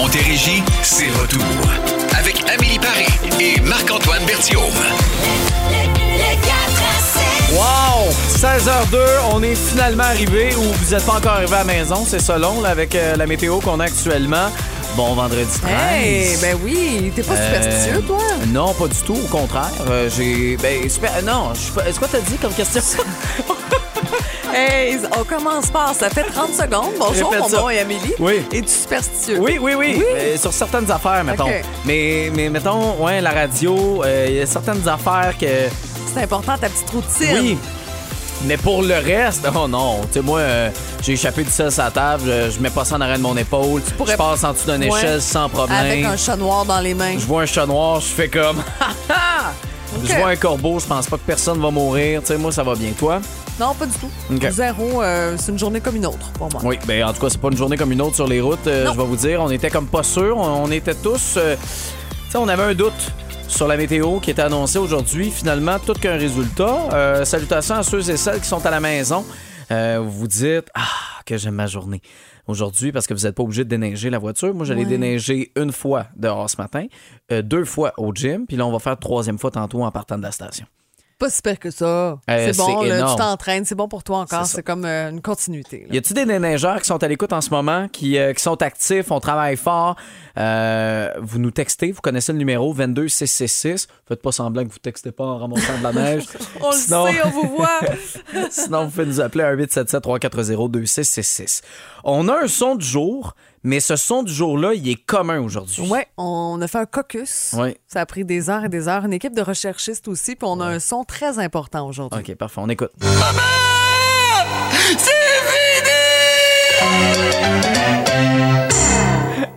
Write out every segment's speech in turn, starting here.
Montérégie, c'est retour. Avec Amélie Paris et Marc-Antoine Berthiaume. Wow! 16h02, on est finalement arrivé ou vous n'êtes pas encore arrivé à la maison, c'est ça long là, avec euh, la météo qu'on a actuellement. Bon vendredi 13. Hey, ben oui, t'es pas Euh, superstitieux, toi? Non, pas du tout, au contraire. Euh, j'ai. Ben, super. Non, je suis pas. Est-ce que t'as dit comme question? Hey, on commence par, ça fait 30 secondes. Bonjour, mon nom est Amélie. Oui. Es-tu superstitieux? Oui, oui, oui. Oui? Euh, sur certaines affaires, mettons. Mais, mais mettons, ouais, la radio, euh, il y a certaines affaires que. C'est important, ta petite routine. Oui. Mais pour le reste, oh non. Tu sais, moi, euh, j'ai échappé du sel sur la table, je, je mets pas ça en arrière de mon épaule. pourrais- Je passe en dessous d'une Ouais. échelle sans problème. Avec un chat noir dans les mains. Je vois un chat noir, je fais comme. Je vois un corbeau, je pense pas que personne va mourir. Tu sais, moi, ça va bien. Toi? Non, pas du tout. Zéro, euh, c'est une journée comme une autre pour moi. Oui, ben en tout cas, c'est pas une journée comme une autre sur les routes, euh, je vais vous dire. On était comme pas sûrs. On, on était tous. euh, tu sais, on avait un doute sur la météo qui était annoncée aujourd'hui. Finalement, tout qu'un résultat. Salutations à ceux et celles qui sont à la maison. Vous vous dites, ah, que j'aime ma journée aujourd'hui parce que vous n'êtes pas obligé de déneiger la voiture. Moi, j'allais Ouais. déneiger une fois dehors ce matin, euh, deux fois au gym, puis là, on va faire troisième fois tantôt en partant de la station. Pas si pire que ça. Euh, c'est bon, là, tu t'entraînes, c'est bon pour toi encore. C'est comme euh, une continuité. là. Y a-tu des déneigeurs qui sont à l'écoute en ce moment, qui, euh, qui sont actifs, on travaille fort? Vous nous textez, vous connaissez le numéro 22666. Faites pas semblant que vous textez pas en ramassant de la neige. On le Sinon- sait, on vous voit. Sinon, vous pouvez nous appeler à 1-877-340-2666. On a un son du jour, mais ce son du jour-là, il est commun aujourd'hui. ouais, on a fait un caucus. Oui. Ça a pris des heures et des heures. Une équipe de recherchistes aussi, puis on a un son très important aujourd'hui. OK, parfait, on écoute.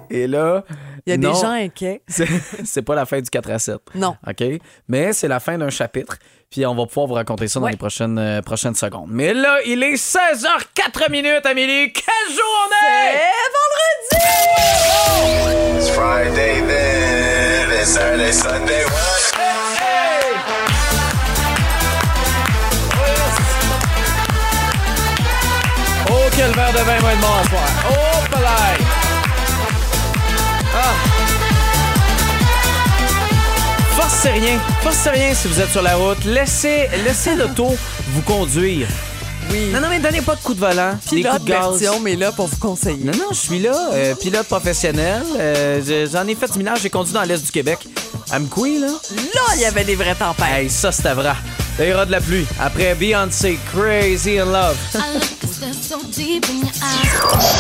Et là, Il y a non, des gens inquiets. c'est- c'est pas la fin du 4 à 7. Non. OK? Mais c'est la fin d'un chapitre. Puis on va pouvoir vous raconter ça dans Ouais. les prochaines, euh, prochaines secondes. Mais là, il est 16h04 minutes, Amélie. Friday then, it's Saturday, Sunday. Oh, quel verre de vin va être bon soir. Oh, palais. Ah. Force c'est rien. Force c'est rien si vous êtes sur la route. Laissez, laissez l'auto vous conduire. Oui. Non, non, mais donnez pas de coups de volant. des Pilote coups de gaz. version, mais là pour vous conseiller. Non, non, je suis là, euh, pilote professionnel. Euh, je- J'en ai fait du minage, j'ai conduit dans l'Est du Québec. À Mkoui, là. Là, il y avait des vraies tempêtes. Hey, ça, c'était vrai. Il y aura de la pluie. Après Beyoncé, Crazy in Love. C'est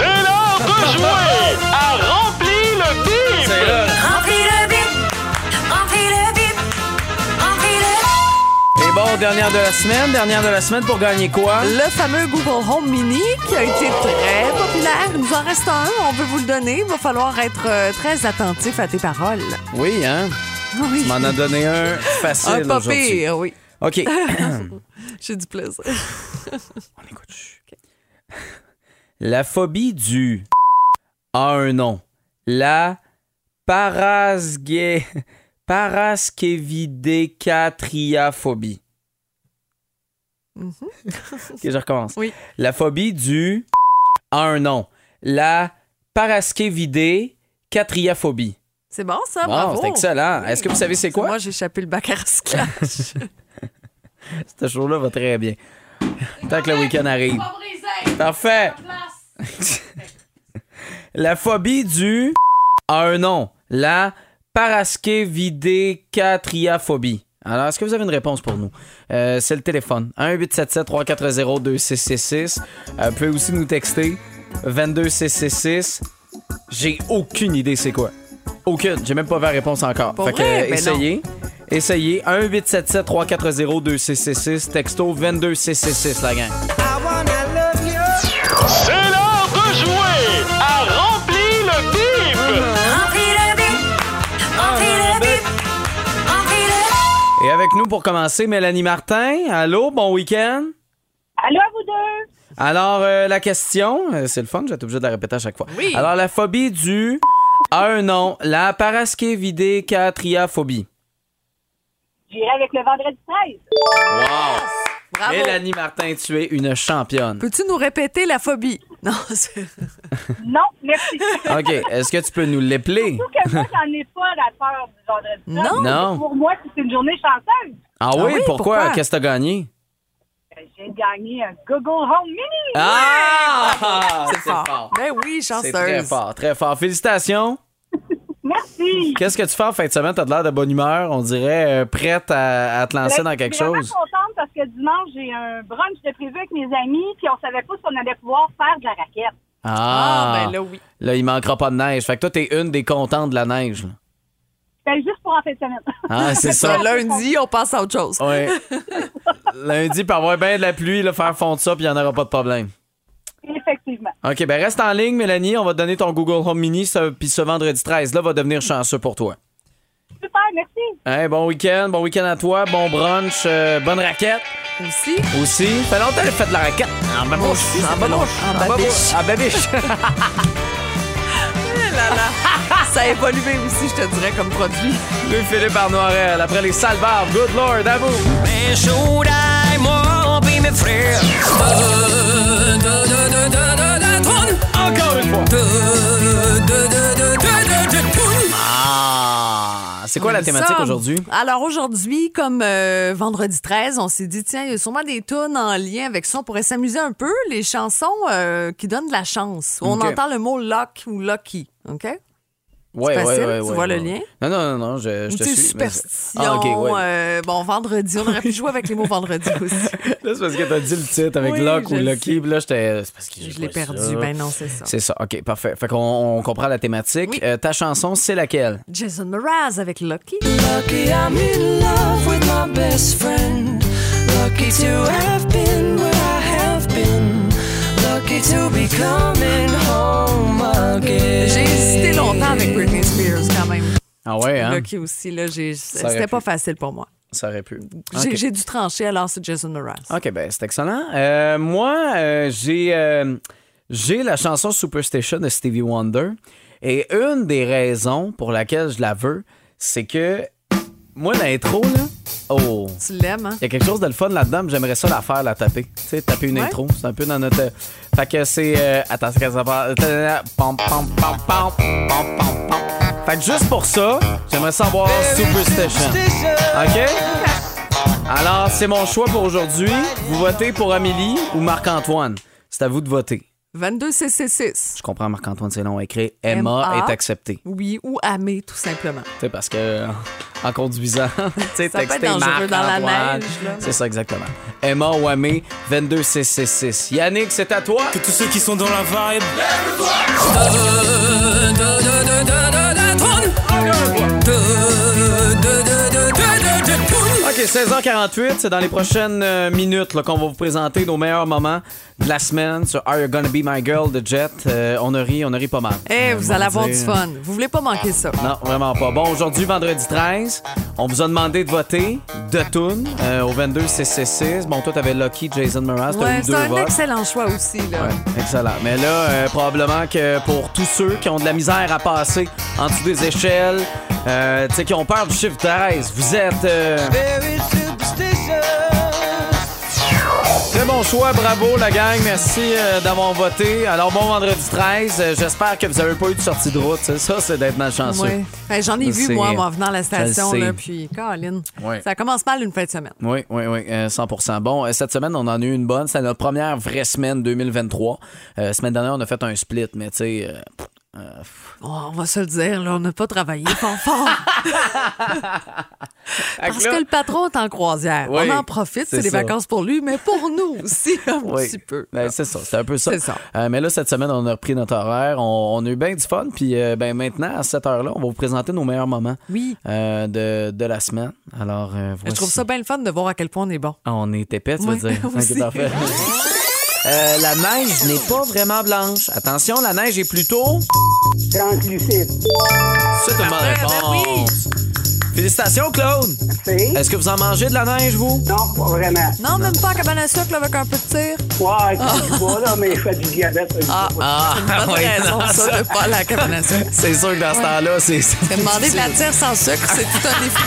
l'heure de jouer à Rempli le bip! C'est là. Remplis le bip, bon, dernière de la semaine. Dernière de la semaine pour gagner quoi? Le fameux Google Home Mini qui a été très populaire. Il nous en reste un, on veut vous le donner. Il va falloir être euh, très attentif à tes paroles. Oui, hein? Oui. Tu m'en as donné un facile Un pas pire, oui. OK. J'ai du plaisir. On écoute. La phobie du a un nom. La parasge... paraskevidécatriaphobie. OK, je recommence. Oui. La phobie du a un nom. La paraskevidécatriaphobie. C'est bon, ça? Wow, Bravo. c'est excellent. Est-ce que vous savez c'est quoi? Moi, j'ai échappé le bac à recyclage. Ce show-là va très bien. Tant que le week-end arrive. Parfait. La phobie du a un nom. La paraskevidécatriaphobie. Alors, est-ce que vous avez une réponse pour nous? Euh, c'est le téléphone. 1-877-340-2666. Euh, vous pouvez aussi nous texter 22666. J'ai aucune idée c'est quoi. Aucune. J'ai même pas vu la réponse encore. Pour fait que, vrai? euh, Ben essayez. Essayez. 1-877-340-2666. Texto 22666, la gang. C'est avec nous pour commencer, Mélanie Martin. Allô, bon week-end. Allô à vous deux! Alors, euh, la question, euh, c'est le fun, vais être obligé de la répéter à chaque fois. Oui. Alors, la phobie du a un nom, la paraskevidécatriaphobie. J'irai avec le vendredi 13. Wow! Bravo. Mélanie Martin, tu es une championne. Peux-tu nous répéter la phobie? Non, c'est... Non, merci. OK. Est-ce que tu peux nous l'épeler? Surtout que moi, j'en ai pas la peur du vendredi. Non. Non. Pour moi, c'est une journée chanceuse. Ah oui, oui, pourquoi? pourquoi? Qu'est-ce que t'as gagné? J'ai gagné un Google Home Mini. Ah! c'est fort. Ben oui, chanceuse. C'est très fort, très fort. Félicitations. Merci. Qu'est-ce que tu fais en fin de semaine? T'as de l'air de bonne humeur, on dirait euh, prête à, à te lancer Ben, dans quelque Je suis dimanche, j'ai un brunch de prévu avec mes amis, puis on savait pas si on allait pouvoir faire de la raquette. Ah, Ah, ben là, oui. Là, il manquera pas de neige. Fait que toi, t'es une des contentes de la neige. là. C'était juste pour en fin de semaine. Ah, c'est ça. Lundi, on passe à autre chose. Oui. Lundi, il peut y avoir bien de la pluie, là, faire fondre ça, puis il n'y en aura pas de problème. Effectivement. OK, ben reste en ligne, Mélanie. On va te donner ton Google Home Mini, puis ce vendredi 13, là, va devenir chanceux pour toi. Super, merci. Hein, bon week-end, bon week-end à toi, bon brunch, euh, bonne raquette Aussi. aussi. Fait longtemps qu'elle fait de la raquette. En babouche, aussi, ça en babouche. En babouche, en babiche. Là, là. Ça a évolué aussi, je te dirais, comme produit. Louis-Philippe Arnoirel, après les sales barbes, good lord, à vous. Mais Shodaï, moi, puis mes frères. Encore une fois. C'est quoi la thématique aujourd'hui? Alors aujourd'hui, comme euh, vendredi 13, on s'est dit, tiens, il y a sûrement des tunes en lien avec ça. On pourrait s'amuser un peu. Les chansons euh, qui donnent de la chance. On entend le mot luck ou lucky. OK? Ouais, facile, ouais, ouais, tu ouais, vois le lien? Non, non, non, non, je, je te suis. mais- superstition. Ah, ok, ouais. euh, bon, vendredi, on aurait pu jouer avec les mots vendredi aussi. Là, c'est parce que t'as dit le titre avec Oui, Lock ou Lucky, puis là, j'étais. C'est parce que Je l'ai perdu. ça. Ben non, c'est ça. C'est ça, ok, parfait. Fait qu'on on comprend la thématique. Oui. Euh, ta chanson, c'est laquelle? Jason Mraz avec Lucky. Lucky I'm in love with my best friend. Lucky to have been Lucky to be coming home again. J'ai hésité longtemps avec Britney Spears quand même. Ah ouais, hein? Lucky aussi, là, j'ai- aurait c'était pas pu. facile pour moi. Ça aurait pu. J'ai dû trancher, alors c'est Jason Mraz. OK, ben c'est excellent. Euh, moi, euh, j'ai euh, j'ai la chanson Superstation de Stevie Wonder. Et une des raisons pour laquelle je la veux, c'est que moi, l'intro, là, oh, Tu l'aimes, hein? il y a quelque chose de le fun là-dedans, mais j'aimerais ça la faire, la taper. Tu sais, taper une Ouais. intro. C'est un peu dans notre. Fait que c'est. euh, Attends, c'est qu'est-ce que ça parle? Pam, pam, pam, pam, pam, pam, pam. Fait que juste pour ça, j'aimerais savoir Superstation. OK? Alors, c'est mon choix pour aujourd'hui. Vous votez pour Amélie ou Marc-Antoine? C'est à vous de voter. 22 CC6. Je comprends, Marc-Antoine, c'est long à écrire. Emma M.A. est acceptée. Oui, ou Amé, tout simplement. Tu sais, parce que euh, en conduisant, tu sais, texter dangereux dans la Marc-Antoine. neige, là. C'est ça, exactement. Emma ou Amé, 22666. Yannick, c'est à toi. Que tous ceux qui sont dans la vibe. Trône. OK, 16h48, c'est dans les prochaines euh, minutes qu'on va vous présenter nos meilleurs moments de la semaine sur Are You Gonna Be My Girl de Jet. Euh, on a ri, on a ri pas mal. Eh, vous allez avoir du fun. Vous voulez pas manquer ça. Non, vraiment pas. Bon, aujourd'hui, vendredi 13, on vous a demandé de voter de Toon euh, au 22 666. Bon, toi, t'avais Lucky, Jason Mraz, t'as Ouais, c'est un votes. excellent choix aussi, là. Ouais, excellent. Mais là, euh, probablement que pour tous ceux qui ont de la misère à passer en dessous des échelles, tu sais, qui ont peur du chiffre 13, vous êtes... Très bon choix, bravo la gang, merci euh, d'avoir voté. Alors bon vendredi 13, euh, j'espère que vous avez pas eu de sortie de route, c'est ça, c'est d'être malchanceux. Ouais. Ben, J'en ai vu, moi, en venant à la station, là, puis Caroline, ça commence mal une fin de semaine. Oui, oui, oui, euh, 100% Bon, euh, cette semaine, on en a eu une bonne. C'était notre première vraie semaine 2023. Euh, semaine dernière, on a fait un split, mais tu sais... euh, euh. Oh, on va se le dire, là, on n'a pas travaillé fort fort. Parce que le patron est en croisière. Oui, on en profite, c'est des vacances pour lui, mais pour nous aussi, un Oui. petit peu. Ben, c'est ça, c'est un peu ça. C'est ça. Euh, mais là, cette semaine, on a repris notre horaire. On, on a eu bien du fun. Puis euh, ben, maintenant, à cette heure-là, on va vous présenter nos meilleurs moments Oui. de, de la semaine. Alors, Je trouve ça bien le fun de voir à quel point on est bon. Ah, on est épais, tu veux dire? Euh, la neige n'est pas vraiment blanche. Attention, la neige est plutôt. Translucide. C'est une bonne ben réponse. Félicitations, Claude! C'est? Est-ce que vous en mangez de la neige, vous? Non, pas vraiment. Non, même pas en cabane à sucre là, avec un peu de tir. Ouais, je vois, là, mais je fais du diabète. ça, je Ah. Ah, oui, raison, non, ça, de pas aller à la cabane à sucre. C'est sûr que dans ce temps-là, c'est. Se demander de la tire sans sucre, c'est tout un défi.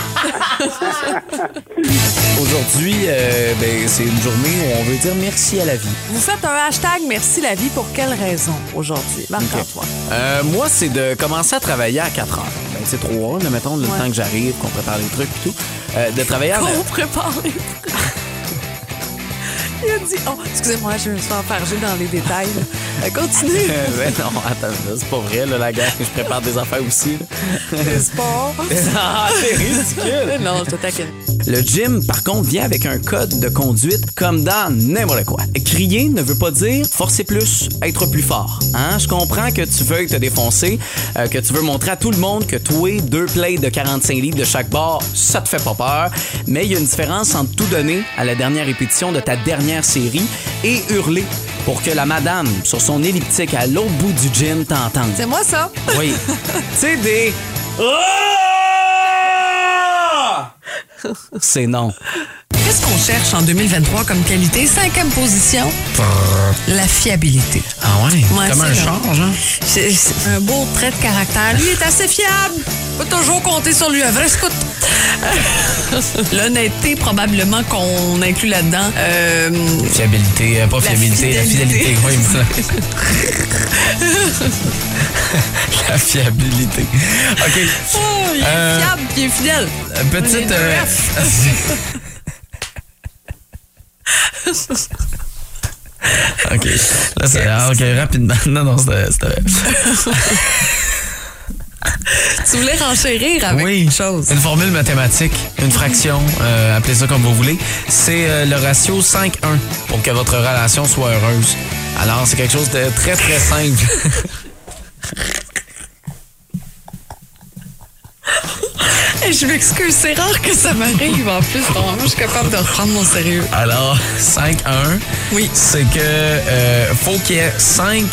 Aujourd'hui, euh, ben, c'est une journée où on veut dire merci à la vie. Vous faites un hashtag Merci la vie pour quelle raison aujourd'hui? Marc-Antoine. Euh, moi, c'est de commencer à travailler à 4 heures. C'est 3 heures, là, mettons, le Ouais. temps que j'arrive, qu'on prépare les trucs et tout. Euh, de travailler à. Qu'on prépare les trucs. Il a dit, oh, excusez-moi, je me suis enfargée dans les détails. Euh, Continue. Euh, ben non, attends, c'est pas vrai, là, la guerre. Je prépare des affaires aussi. là. Les sports. ah, c'est ridicule. non, je te taquine. Le gym, par contre, vient avec un code de conduite comme dans n'importe quoi. Crier ne veut pas dire forcer plus, être plus fort. Hein? Je comprends que tu veuilles te défoncer, euh, que tu veux montrer à tout le monde que toi, deux plates de 45 litres de chaque bord, ça te fait pas peur. Mais il y a une différence entre tout donner à la dernière répétition de ta dernière série et hurler pour que la madame sur son elliptique à l'autre bout du gym t'entende. C'est moi, ça. Oui. sais, des. Ah! C'est non. Qu'est-ce qu'on cherche en 2023 comme qualité? Cinquième position, la fiabilité. Ah ouais? Ouais, Comme un char, genre? C'est un beau trait de caractère. Lui est assez fiable. On peut toujours compter sur lui. Un vrai scout. L'honnêteté, probablement qu'on inclut là-dedans. Euh, Fiabilité, euh, pas La fiabilité, la fidélité. Oui, la fiabilité. OK. oh, il est Euh, fiable il est fidèle. Euh, Petite. OK. Là, c'est. ah, OK, rapidement. Non, non, c'était. Tu voulais renchérir avec Oui, une chose. Une formule mathématique, une fraction, euh, appelez ça comme vous voulez. C'est euh, le ratio 5-1 pour que votre relation soit heureuse. Alors, c'est quelque chose de très, très simple. Hey, je m'excuse, c'est rare que ça m'arrive en plus. Normalement, je suis capable de reprendre mon sérieux. Alors, 5-1, Oui. c'est que euh, faut qu'il y ait 5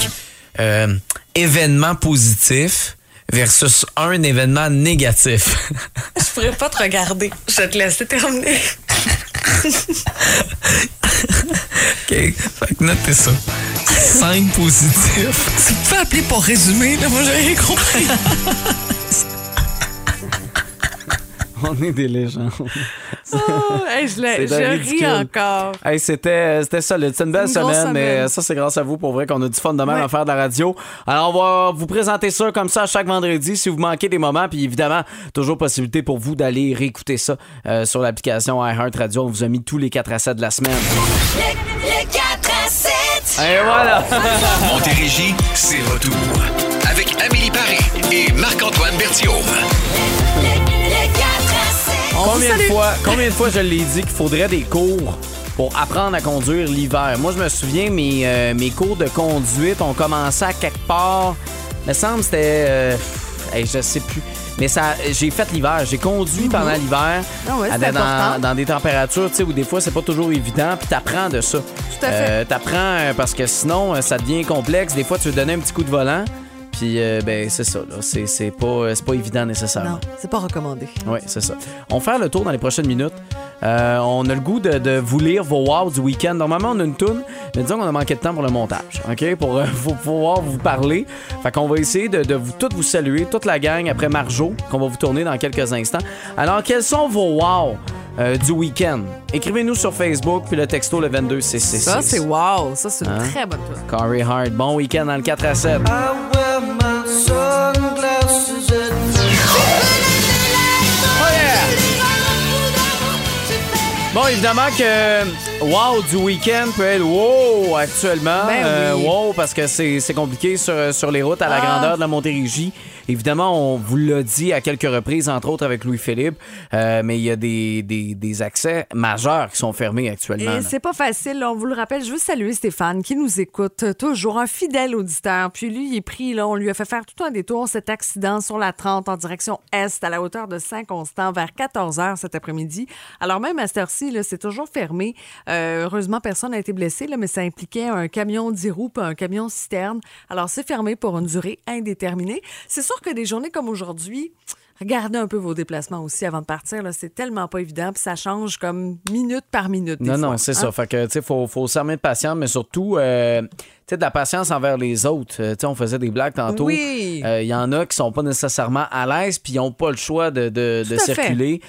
événements positifs versus un événement négatif. Je pourrais pas te regarder. Je vais te laisser terminer. OK? Fait que notez ça. 5 positifs. Tu peux appeler pour résumer, là. Moi, j'ai rien compris. On est des légendes. Oh, hey, je je ris encore. Hey, c'était, c'était solide. C'était une belle Une semaine, mais semaine. ça, c'est grâce à vous pour vrai qu'on a du fun de même Ouais. à faire de la radio. Alors, on va vous présenter ça comme ça chaque vendredi si vous manquez des moments. Puis évidemment, toujours possibilité pour vous d'aller réécouter ça euh, sur l'application iHeartRadio. On vous a mis tous les 4 à 7 de la semaine. Les 4 à 7. Et voilà! Montérégie, c'est retour. Avec Amélie Paris et Marc-Antoine Berthiaume. combien, de fois, combien de fois je l'ai dit qu'il faudrait des cours pour apprendre à conduire l'hiver? Moi, je me souviens, mes, euh, mes cours de conduite ont commencé à quelque part. Il me semble que c'était. euh, hey, je sais plus. Mais ça, j'ai fait l'hiver. J'ai conduit pendant l'hiver. Ah ouais, dans, des températures tu sais, où des fois, c'est pas toujours évident. Puis t'apprends de ça. Tout à fait. Euh, t'apprends euh, parce que sinon, ça devient complexe. Des fois, tu veux donner un petit coup de volant. Puis, euh, ben, c'est ça. là. C'est, c'est pas, euh, c'est pas évident nécessairement. Non, c'est pas recommandé. Oui, c'est ça. On va faire le tour dans les prochaines minutes. Euh, on a le goût de, de vous lire vos wow du week-end. Normalement, on a une toune, mais disons qu'on a manqué de temps pour le montage, OK? Pour, euh, pouvoir vous parler. Fait qu'on va essayer de, de vous toutes vous saluer, toute la gang, après Marjo, qu'on va vous tourner dans quelques instants. Alors, quels sont vos wow? Euh, du week-end? Écrivez-nous sur Facebook, puis le texto le 22 666. Ça, c'est wow. Ça, c'est une Hein? très bonne chose. Corey Hart. Bon week-end dans le 4 à 7. Bon, évidemment que wow du week-end peut être wow actuellement. Ben Euh, wow parce que c'est c'est compliqué sur, sur les routes à la Ah. grandeur de la Montérégie. Évidemment, on vous l'a dit à quelques reprises, entre autres avec Louis-Philippe, euh, mais il y a des, des, des accès majeurs qui sont fermés actuellement. Et c'est pas facile, là, on vous le rappelle. Je veux saluer Stéphane qui nous écoute euh, toujours, un fidèle auditeur. Puis lui, il est pris, là, on lui a fait faire tout un détour, cet accident sur la 30 en direction Est à la hauteur de Saint-Constant vers 14 h cet après-midi. Alors même à cette heure-ci, c'est toujours fermé. Euh, heureusement, personne n'a été blessé, là, mais ça impliquait un camion 10 roues puis un camion citerne. Alors c'est fermé pour une durée indéterminée. C'est sûr que des journées comme aujourd'hui, regardez un peu vos déplacements aussi avant de partir. C'est tellement pas évident, puis ça change comme minute par minute. des Non, fois, non, c'est hein. ça. Fait que, tu sais, faut, faut s'armer de patience, mais surtout, euh, tu sais, de la patience envers les autres. Euh, tu sais, on faisait des blagues tantôt. Oui. Euh, Il y en a qui sont pas nécessairement à l'aise, puis ils n'ont pas le choix de, de, de circuler.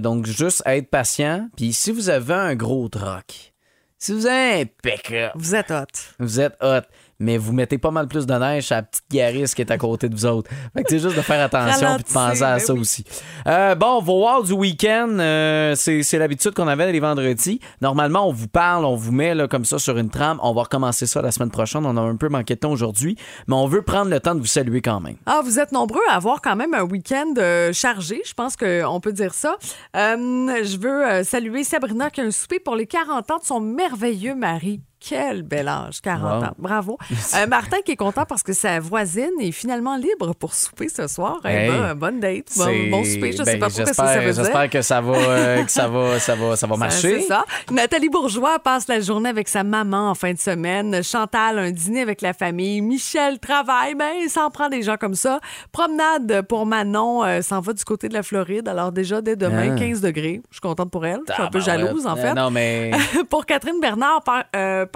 Donc, juste être patient. Puis si vous avez un gros troc, si vous avez un pick-up, Vous êtes hot. vous êtes hot, mais vous mettez pas mal plus de neige à la petite Yaris qui est à côté de vous autres. Fait que c'est juste de faire attention puis de penser à ça ben oui. aussi. Euh, bon, vos wow du week-end, euh, c'est c'est l'habitude qu'on avait les vendredis. Normalement, on vous parle, on vous met là, comme ça sur une trame. On va recommencer ça la semaine prochaine. On a un peu manqué de temps aujourd'hui, mais on veut prendre le temps de vous saluer quand même. Ah, vous êtes nombreux à avoir quand même un week-end euh, chargé, je pense qu'on peut dire ça. Euh, je veux saluer Sabrina qui a un souper pour les 40 ans de son merveilleux mari. Quel bel âge, 40 Wow. ans. Bravo. Euh, Martin qui est content parce que sa voisine est finalement libre pour souper ce soir. Eh Hey. ben, bonne date, bon, bon souper. Je ben, sais pas pourquoi ça, ça j'espère- veut dire. J'espère que ça va, euh, que ça va, ça va, ça va Ça, marcher. C'est ça. Nathalie Bourgeois passe la journée avec sa maman en fin de semaine. Chantal, un dîner avec la famille. Michel travaille, ben, il s'en prend des gens comme ça. Promenade pour Manon, euh, s'en va du côté de la Floride. Alors déjà, dès demain, Ah. 15 degrés. Je suis contente pour elle. Je suis un peu jalouse, en fait. Non, mais. pour Catherine Bernard, par-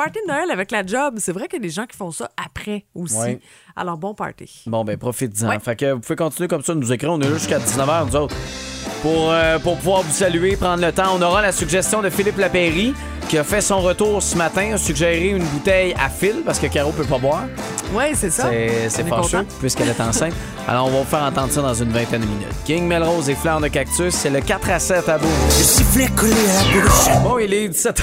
party de Noël avec la job. C'est vrai qu'il y a des gens qui font ça après aussi. Ouais. Alors, bon party. Bon, ben, profitez-en. Ouais. Fait que vous pouvez continuer comme ça de nous écrire. On est là jusqu'à 19h, nous autres. Pour, euh, pour pouvoir vous saluer, prendre le temps, on aura la suggestion de Philippe Lapéry qui a fait son retour ce matin, a suggéré une bouteille à fil parce que Caro peut pas boire. Oui, c'est ça. C'est fâcheux puisqu'elle est enceinte. Alors, on va vous faire entendre ça dans une vingtaine de minutes. King Melrose et Fleurs de Cactus, c'est le 4 à 7 à bout. Le sifflet collé à la bouche. Bon, il est 17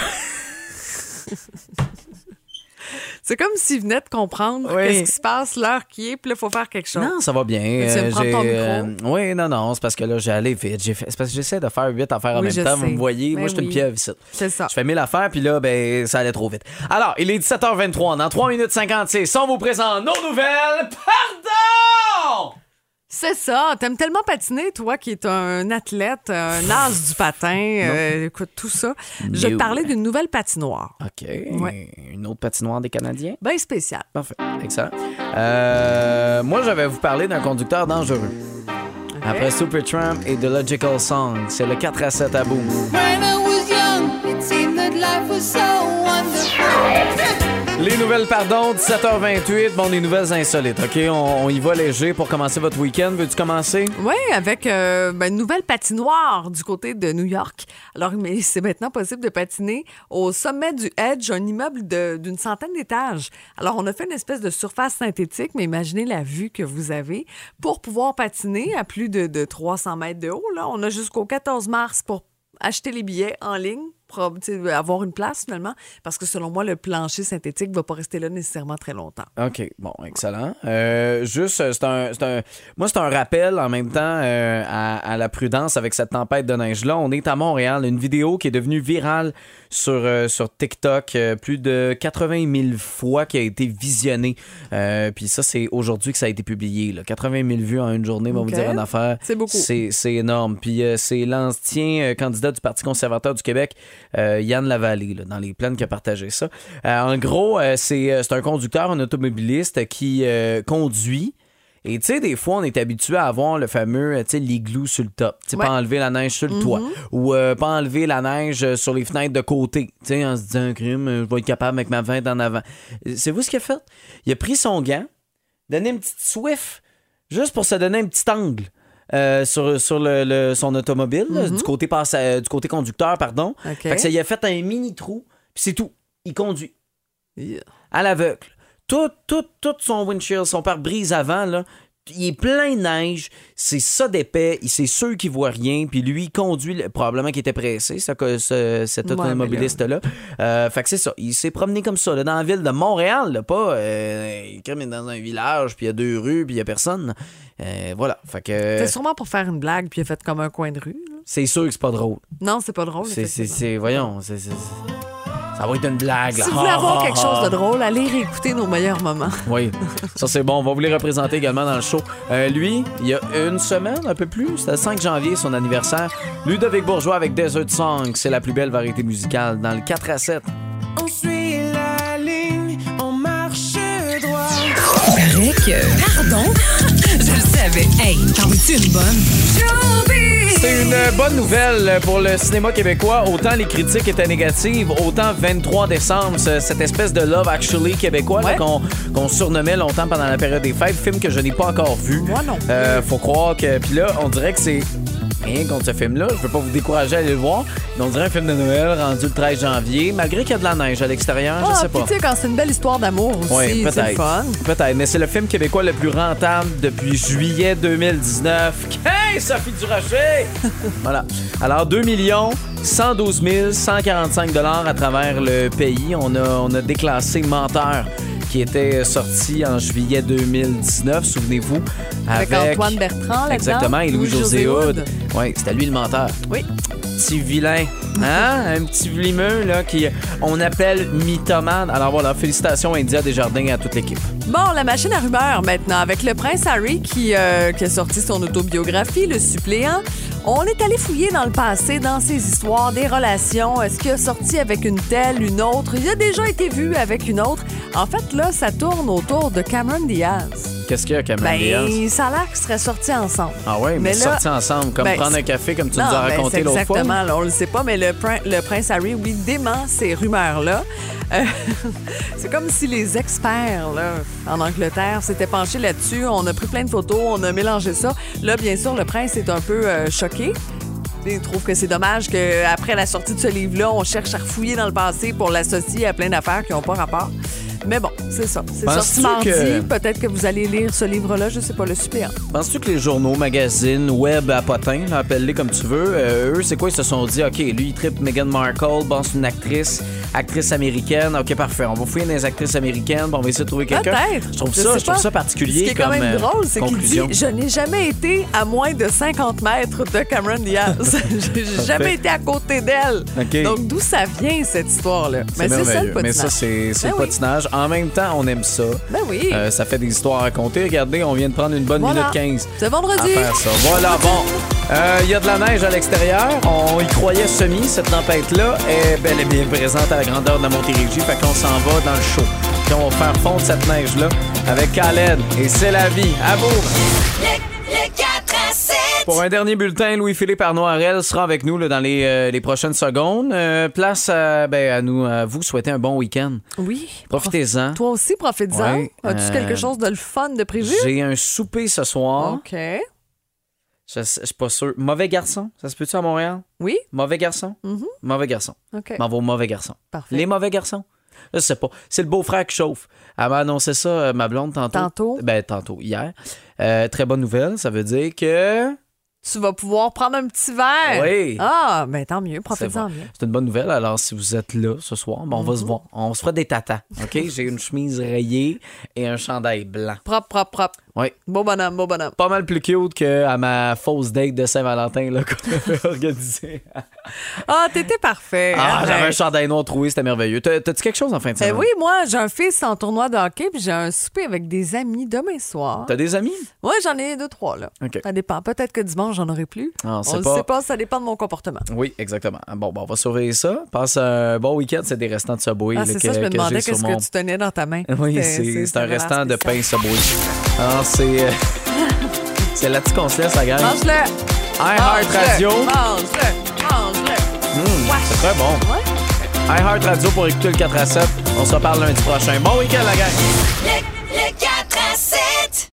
C'est comme s'il venait de comprendre Oui. qu'est-ce qui se passe, l'heure qui est, puis là, il faut faire quelque chose. Non, ça va bien. tu Euh, prendre ton micro? oui, non, non, c'est parce que là, j'ai allé vite. J'ai fait- C'est parce que j'essaie de faire huit affaires en Oui, même temps. Vous me voyez, Ben moi, je suis une pieuvre ici. C'est ça. Je fais mille affaires, puis là, ben, ça allait trop vite. Alors, il est 17h23. Dans 3 minutes 56, on vous présente nos nouvelles. Pardon! C'est ça. T'aimes tellement patiner, toi, qui es un athlète, un as du patin. euh, écoute, tout ça. Je vais te parlais d'une nouvelle patinoire. OK. Ouais. Une autre patinoire des Canadiens? Bien spéciale. Parfait. Excellent. Euh, moi, je vais vous parler d'un conducteur dangereux. Après Supertramp et The Logical Song, c'est le 4 à 7 à bout. Les nouvelles, pardon, 17h28. Bon, des nouvelles insolites, OK? On, y va léger pour commencer votre week-end. Veux-tu commencer? Oui, avec euh, ben, une nouvelle patinoire du côté de New York. Alors, mais c'est maintenant possible de patiner au sommet du Edge, un immeuble d'une centaine d'étages. Alors, on a fait une espèce de surface synthétique, mais imaginez la vue que vous avez pour pouvoir patiner à plus de, de 300 mètres de haut. Là, on a jusqu'au 14 mars pour acheter les billets en ligne avoir une place finalement, parce que selon moi, le plancher synthétique ne va pas rester là nécessairement très longtemps. OK, bon, excellent. Euh, juste, euh, c'est un, un- moi, c'est un rappel en même temps euh, à, à la prudence avec cette tempête de neige-là. On est à Montréal, une vidéo qui est devenue virale sur, euh, sur TikTok, euh, plus de 80 000 fois qui a été visionnée. Euh, Puis ça, c'est aujourd'hui que ça a été publié. là. 80 000 vues en une journée, va OK. vous dire une affaire. C'est beaucoup. C'est c'est énorme. Puis c'est l'ancien candidat du Parti conservateur du Québec, Yann Lavallée, là, dans les plaines qui a partagé ça. En gros, c'est c'est un conducteur, un automobiliste qui conduit. Et tu sais, des fois, on est habitué à avoir le fameux, euh, tu sais, l'igloo sur le top. Tu sais, Ouais. pas enlever la neige sur le toit. Ou euh, pas enlever la neige euh, sur les fenêtres de côté. Tu sais, en se disant, crime, je vais être capable avec ma vente en avant. C'est vous ce qu'il a fait? Il a pris son gant, donné une petite swift, juste pour se donner un petit angle. euh, sur, sur le, le- son automobile, là, du, côté passa- euh, du côté conducteur, pardon. OK. Fait que ça y a fait un mini trou, puis c'est tout. Il conduit Yeah. à l'aveugle. Tout, tout, tout son windshield, son pare-brise avant, là, il est plein de neige, c'est ça d'épais, c'est sûr qu'il voit rien, puis lui, il conduit, le- probablement qu'il était pressé, ça, que ce- cet automobiliste-là. Euh, fait que c'est ça, il s'est promené comme ça, là, dans la ville de Montréal, là, pas euh, comme dans un village, puis il y a deux rues, puis il y a personne. Euh, voilà, fait que C'est sûrement pour faire une blague, puis il a fait comme un coin de rue. c'est sûr que c'est pas drôle. Non, c'est pas drôle. C'est, c'est, effectivement. c'est- voyons, c'est- ça va être une blague. là. Si vous voulez avoir quelque chose de ha. drôle, allez réécouter nos meilleurs moments. Oui, ça c'est bon. On va vous les représenter également dans le show. Euh, lui, il y a une semaine, un peu plus, c'était le 5 janvier, son anniversaire. Ludovic Bourgeois avec Desert Song, c'est la plus belle variété musicale dans le 4 à 7. On suit la ligne, on marche droit. Paraît que. Pardon? Je le savais. Hey, t'en C'est une bonne? C'est une bonne nouvelle pour le cinéma québécois. Autant les critiques étaient négatives, autant 23 décembre, ce- cette espèce de Love Actually québécois là, Ouais. qu'on qu'on surnommait longtemps pendant la période des fêtes, film que je n'ai pas encore vu. Moi non. Euh, faut croire que. Puis là, on dirait que c'est. Rien contre ce film-là, je veux pas vous décourager à aller le voir, mais on dirait un film de Noël rendu le 13 janvier, malgré qu'il y a de la neige à l'extérieur, je Ah, sais puis pas. tu sais, quand c'est une belle histoire d'amour aussi, Oui, c'est fun. Peut-être, mais c'est le film québécois le plus rentable depuis juillet 2019. Hey, Sophie Durocher! voilà. Alors, 2 112 145 dollars à travers le pays. On a, on a déclassé Menteur qui était sorti en juillet 2019, souvenez-vous. Avec Antoine Bertrand. Exactement, et Louis-José Hood. Oui, c'était lui le menteur. Oui. Petit vilain. Hein? Un petit vlimeux, là, qui on appelle mythomane. Alors voilà, félicitations à India Desjardins et à toute l'équipe. Bon, la machine à rumeurs maintenant, avec le prince Harry qui, euh, qui a sorti son autobiographie, Le suppléant. On est allé fouiller dans le passé, dans ses histoires, des relations. Est-ce qu'il a sorti avec une telle, une autre? Il a déjà été vu avec une autre. En fait, là, ça tourne autour de Cameron Diaz. Qu'est-ce qu'il y a, Diaz? Ben, ça a l'air qu'ils seraient sortis ensemble. Ah ouais, mais, mais là- sortis ensemble, comme Ben, prendre un café, comme tu Non, nous as ben, raconté l'autre fois. Exactement, là, on le sait pas, mais le, prin- le prince Harry, oui, dément ces rumeurs-là. Euh, c'est comme si les experts là, en Angleterre s'étaient penchés là-dessus. On a pris plein de photos, on a mélangé ça. Là, bien sûr, le prince est un peu euh, choqué. Il trouve que c'est dommage qu'après la sortie de ce livre-là, on cherche à refouiller dans le passé pour l'associer à plein d'affaires qui n'ont pas rapport. Mais bon, c'est ça. C'est sorti mardi. que- Peut-être que vous allez lire ce livre-là, je sais pas, le suppléant. Penses-tu que les journaux, magazines, web à potins, appelle-les comme tu veux, euh, eux, c'est quoi? Ils se sont dit, OK, lui, il tripe Meghan Markle, bon, c'est une actrice, actrice américaine. OK, parfait. On va fouiller dans les actrices américaines, puis on va essayer de trouver quelqu'un. Je trouve Je ça, je trouve ça particulier Ce qui est quand même euh, drôle, c'est qu'il dit Je n'ai jamais été à moins de 50 mètres de Cameron Diaz. J'ai jamais été à côté d'elle. Donc, d'où ça vient, cette histoire-là? Mais c'est ça le merveilleux. Mais ça, patinage. c'est Ben le oui. En même temps, on aime ça. Ben oui. Euh, ça fait des histoires à raconter. Regardez, on vient de prendre une bonne Voilà. minute 15. C'est vendredi. à faire ça. Voilà, bon. Euh, Il y a de la neige à l'extérieur. On y croyait semi, cette tempête-là est bel et bien présente à la grandeur de la Montérégie. Fait qu'on s'en va dans le show. Puis on va faire fondre cette neige-là avec Khaled. Et c'est la vie. À vous! Pour un dernier bulletin, Louis-Philippe Arnoirel sera avec nous là, dans les, euh, les prochaines secondes. Euh, place à, ben, à nous, à vous souhaiter un bon week-end. Oui. Profitez-en. Toi aussi, profites-en. Ouais, As-tu euh, quelque chose de le fun de prévu? J'ai un souper ce soir. OK. Je, je suis pas sûr. Mauvais garçon, ça se peut-tu à Montréal? Oui? Mauvais garçon? Mhm. Mauvais garçon. OK. M'en va au mauvais garçon. Parfait. Les mauvais garçons? Je sais pas. C'est le beau-frère qui chauffe. Elle m'a annoncé ça, ma blonde, tantôt. Tantôt? Ben, tantôt, hier. Euh, très bonne nouvelle. Ça veut dire que. Tu vas pouvoir prendre un petit verre. Oui. Ah, ben tant mieux. Bon. bien. C'est une bonne nouvelle. Alors, si vous êtes là ce soir, ben, on va se Mhm. voir. On se fera des tatas. OK? J'ai une chemise rayée et un chandail blanc. Propre, propre, propre. Oui. Beau bonhomme, beau bonhomme. Pas mal plus cute qu'à ma fausse date de Saint-Valentin là, qu'on avait organisée. Ah, t'étais parfait. Ah, j'avais un chandail noir troué, c'était merveilleux. T'as- T'as-tu quelque chose en fin de Ben semaine? oui, moi, j'ai un fils en tournoi de hockey, puis j'ai un souper avec des amis demain soir. T'as des amis? Oui, j'en ai deux, trois, là. OK. Ça dépend. Peut-être que dimanche, j'en aurai plus. Ah, on ne pas. sait pas, ça dépend de mon comportement. Oui, exactement. Bon, ben, on va surveiller ça. Passe un bon week-end, c'est des restants de Subway Ah, c'est que, ça, je me demandais qu'est-ce que tu tenais dans ta main. Oui, c'est un restant de pain Subway. Alors, c'est... euh, c'est là-dessus qu'on se laisse, la gang. Mange-le! iHeart! Radio. Mange-le! Mange-le! Hum, c'est très bon. Ouais. iHeart Radio pour écouter le 4 à 7. On se reparle lundi prochain. Bon week-end, la gang!